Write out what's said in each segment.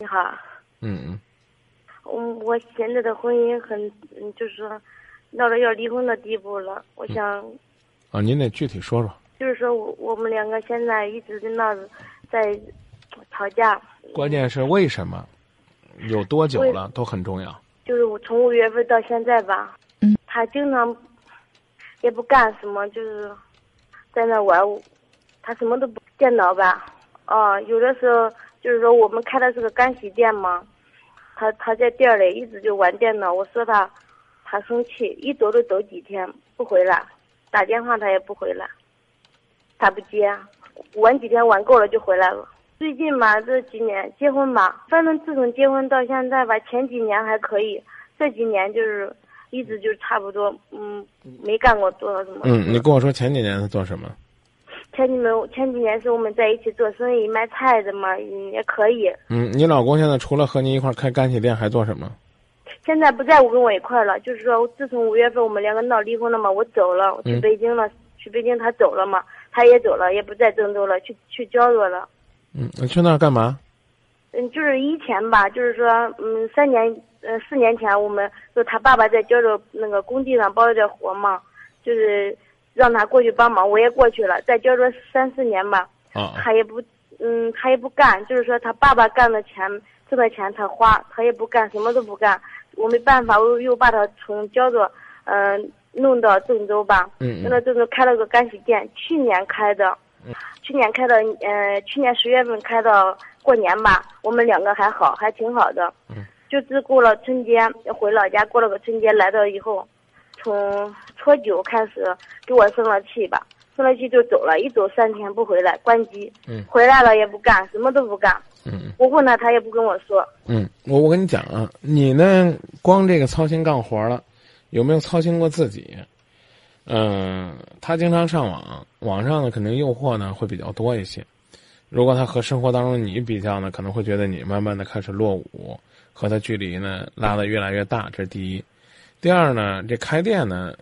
你好，嗯嗯，嗯，我现在的婚姻很，嗯，就是说，到了要离婚的地步了。我想，啊，您得具体说说。就是说我我们两个现在一直在闹，在吵架。关键是为什么？有多久了都很重要。就是我从五月份到现在吧，嗯，他经常也不干什么，就是在那玩，他什么都不电脑吧，啊，有的时候。就是说，我们开的是个干洗店嘛，他他在店里一直就玩电脑。我说他，他生气，一走就走几天不回来，打电话他也不回来，他不接，玩几天玩够了就回来了。最近嘛，这几年结婚吧，反正自从结婚到现在吧，前几年还可以，这几年就是一直就差不多，嗯，没干过多少什么。嗯，你跟我说前几年他做什么？前几年前几年是我们在一起做生意卖菜的嘛，也可以。嗯，你老公现在除了和你一块开干洗店，还做什么？现在不在我跟我一块了，就是说，自从五月份我们两个闹离婚了嘛，我走了，我去北京了，去北京他走了嘛，他也走了，也不在郑州了，去去焦作了。嗯，去那儿干嘛？嗯，就是以前吧，就是说，嗯，三年，呃，四年前，我们就他爸爸在焦作那个工地上包了点活嘛，就是。让他过去帮忙，我也过去了。再交着三四年吧，他也不，嗯，他也不干。就是说，他爸爸干的钱挣的钱他花，他也不干，什么都不干。我没办法，我又把他从焦作，嗯，弄到郑州吧。嗯弄到郑州开了个干洗店，去年开的。去年开的，呃，去年十月份开到过年吧。我们两个还好，还挺好的。嗯。就只过了春节回老家过了个春节，来到以后。从初九开始给我生了气吧，生了气就走了，一走三天不回来，关机。嗯。回来了也不干，什么都不干。嗯。我问他，他也不跟我说。嗯，我我跟你讲啊，你呢，光这个操心干活了，有没有操心过自己？嗯，他经常上网，网上呢肯定诱惑呢会比较多一些。如果他和生活当中你比较呢，可能会觉得你慢慢的开始落伍，和他距离呢拉的越来越大，这是第一。第二呢，这开店呢，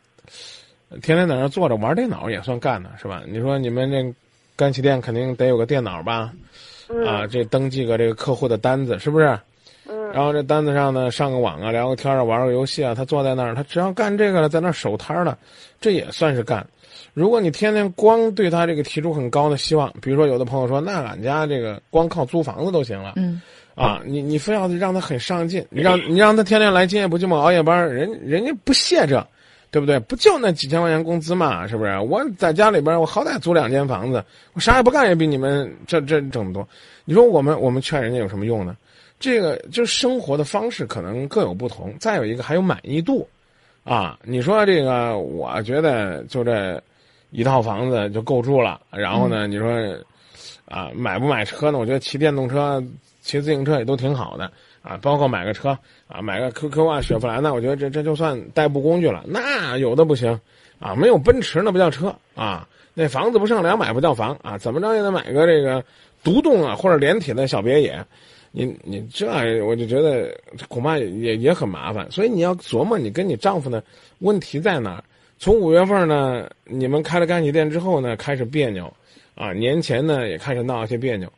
天天在那坐着玩电脑也算干呢是吧？你说你们这干洗店肯定得有个电脑吧？啊，这登记个这个客户的单子是不是？嗯。然后这单子上呢，上个网啊，聊个天啊，玩个游戏啊，他坐在那儿，他只要干这个了，在那守摊了，这也算是干。如果你天天光对他这个提出很高的希望，比如说有的朋友说，那俺家这个光靠租房子都行了。嗯。啊，你你非要让他很上进，你让你让他天天来今夜不寂寞熬夜班，人人家不屑这，对不对？不就那几千块钱工资嘛，是不是？我在家里边，我好歹租两间房子，我啥也不干也比你们这这挣得多。你说我们我们劝人家有什么用呢？这个就是生活的方式可能各有不同。再有一个还有满意度，啊，你说这个，我觉得就这一套房子就够住了。然后呢，你说啊，买不买车呢？我觉得骑电动车。骑自行车也都挺好的啊，包括买个车啊，买个 QQ 啊、雪佛兰的，我觉得这这就算代步工具了。那有的不行啊，没有奔驰那不叫车啊，那房子不上两百不叫房啊，怎么着也得买个这个独栋啊或者连体的小别野。你你这我就觉得恐怕也也很麻烦，所以你要琢磨你跟你丈夫呢问题在哪儿。从五月份呢，你们开了干洗店之后呢，开始别扭啊，年前呢也开始闹一些别扭。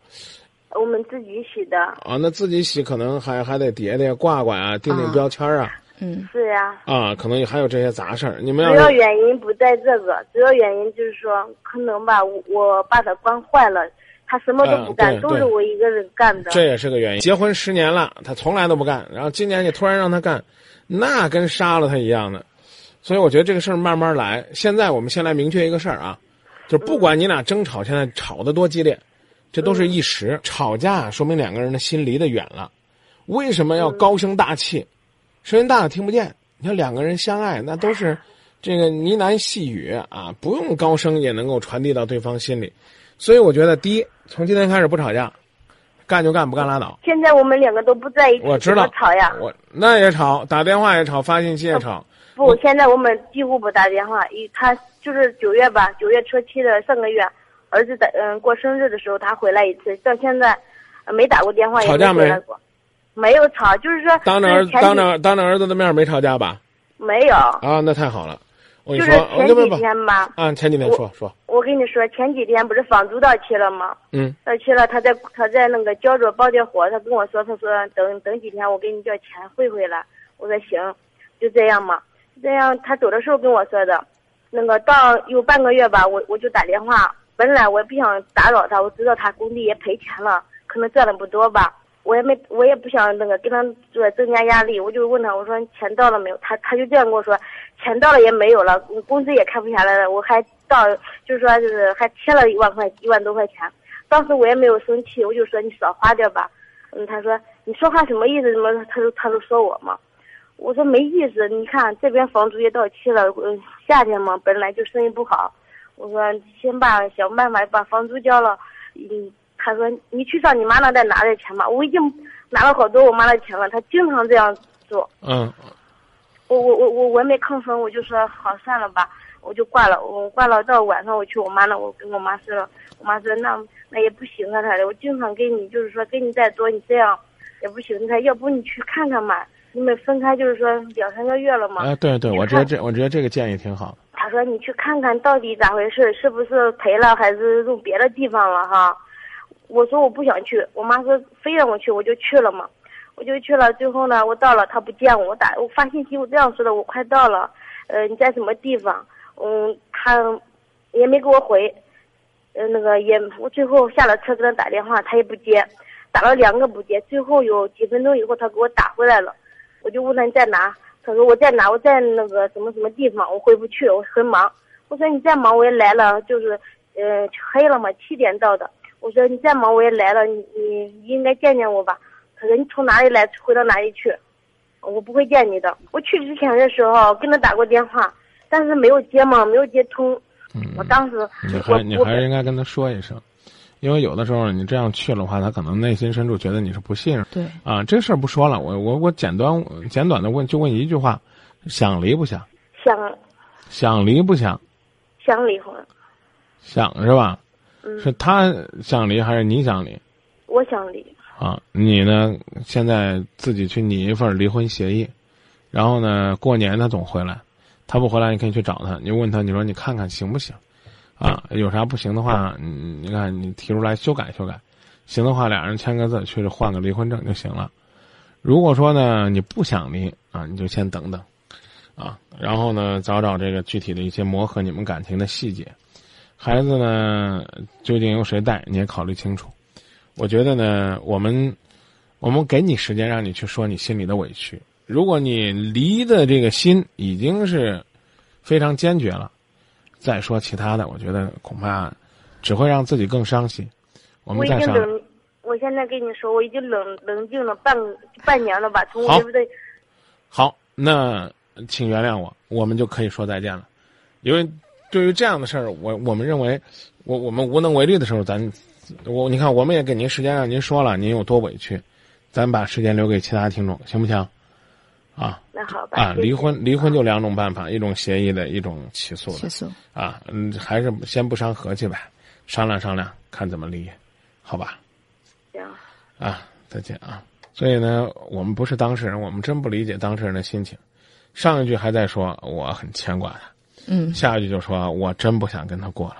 我们自己洗的啊，那自己洗可能还还得叠叠挂挂啊，定定标签啊。嗯，是呀。啊，可能还有这些杂事儿。你们主要原因不在这个，主要原因就是说，可能吧，我把它惯坏了，他什么都不干，都是我一个人干的。这也是个原因。结婚十年了，他从来都不干，然后今年你突然让他干，那跟杀了他一样的。所以我觉得这个事儿慢慢来。现在我们先来明确一个事儿啊，就不管你俩争吵，现在吵得多激烈。这都是一时吵架，说明两个人的心离得远了。为什么要高声大气？声音大了听不见。你看两个人相爱，那都是这个呢喃细语啊，不用高声也能够传递到对方心里。所以我觉得，第一，从今天开始不吵架，干就干，不干拉倒。现在我们两个都不在一起，我知道吵呀。我那也吵，打电话也吵，发信息也吵。不，现在我们几乎不打电话。一他就是九月吧，九月初七的上个月。儿子在嗯过生日的时候他回来一次，到现在没打过电话，也没回来过。没有吵，就是说当着儿当着当着儿子的面没吵架吧？没有。啊，那太好了。我跟就是你说，前几天吧，啊，前几天说说，我跟你说，前几天不是房租到期了吗？嗯到期了，他在他在那个焦作包点活，他跟我说，他说等等几天我给你叫钱汇回来。我说行，就这样嘛。这样他走的时候跟我说的，那个到有半个月吧，我我就打电话。本来我也不想打扰他，我知道他工地也赔钱了，可能赚的不多吧。我也没，我也不想那个跟他做增加压力，我就问他，我说钱到了没有？他他就这样跟我说，钱到了也没有了，工资也开不下来了，我还到就是说就是还贴了一万块一万多块钱。当时我也没有生气，我就说你少花点吧。嗯，他说你说话什么意思？怎么他就他就说我嘛？我说没意思，你看这边房租也到期了，嗯，夏天嘛本来就生意不好，我说先把想办法把房租交了。嗯，他说你去上你妈那再拿点钱吧，我已经拿了好多我妈的钱了，他经常这样做。嗯我我我我我也没吭声，我就说好算了吧，我就挂了。我挂了到晚上我去我妈那，我跟我妈说了，我妈说那那也不行啊，他的，我经常给你就是说给你再多，你这样也不行，他要不你去看看嘛，你们分开就是说两三个月了嘛。啊，对对，我觉得这我觉得这个建议挺好的。他说你去看看到底咋回事，是不是赔了还是用别的地方了哈？我说我不想去，我妈说非让我去，我就去了嘛。我就去了，最后呢，我到了，他不见我，我打我发信息，我这样说的，我快到了，呃，你在什么地方？嗯，他也没给我回，呃，那个也我最后下了车给他打电话，他也不接，打了两个不接，最后有几分钟以后他给我打回来了，我就问他你在哪？他说我在哪？我在那个什么什么地方，我回不去，我很忙。我说你再忙我也来了，就是呃黑了嘛，七点到的。我说你再忙我也来了，你你应该见见我吧。他说你从哪里来，回到哪里去？我不会见你的。我去之前的时候跟他打过电话，但是没有接嘛，没有接通。嗯，我当时你还你还是应该跟他说一声，因为有的时候你这样去的话，他可能内心深处觉得你是不信任对，啊。这事儿不说了，我我我简短简短的问，就问一句话：想离不想？想想离不想？想离婚，想是吧？嗯，是他想离还是你想离？我想离。啊，你呢？现在自己去拟一份离婚协议，然后呢，过年他总回来，他不回来，你可以去找他，你问他，你说你看看行不行？啊，有啥不行的话，你，你看你提出来修改修改，行的话，俩人签个字，去换个离婚证就行了。如果说呢你不想离啊，你就先等等，啊，然后呢找找这个具体的一些磨合你们感情的细节。孩子呢究竟由谁带，你也考虑清楚。我觉得呢，我们我们给你时间让你去说你心里的委屈。如果你离的这个心已经是非常坚决了，再说其他的，我觉得恐怕只会让自己更伤心。我我们我现在跟你说，我已经冷冷静了半半年了吧？从我对不对？好，那请原谅我，我们就可以说再见了。因为对于这样的事儿，我我们认为，我我们无能为力的时候，咱我你看，我们也给您时间让您说了，您有多委屈，咱把时间留给其他听众，行不行？啊那好吧。啊，离婚离婚就两种办法，一种协议的，一种起诉的起诉。啊，嗯，还是先不伤和气呗，商量商量，看怎么离，好吧？行。啊，再见啊！所以呢，我们不是当事人，我们真不理解当事人的心情。上一句还在说我很牵挂他，嗯，下一句就说我真不想跟他过了。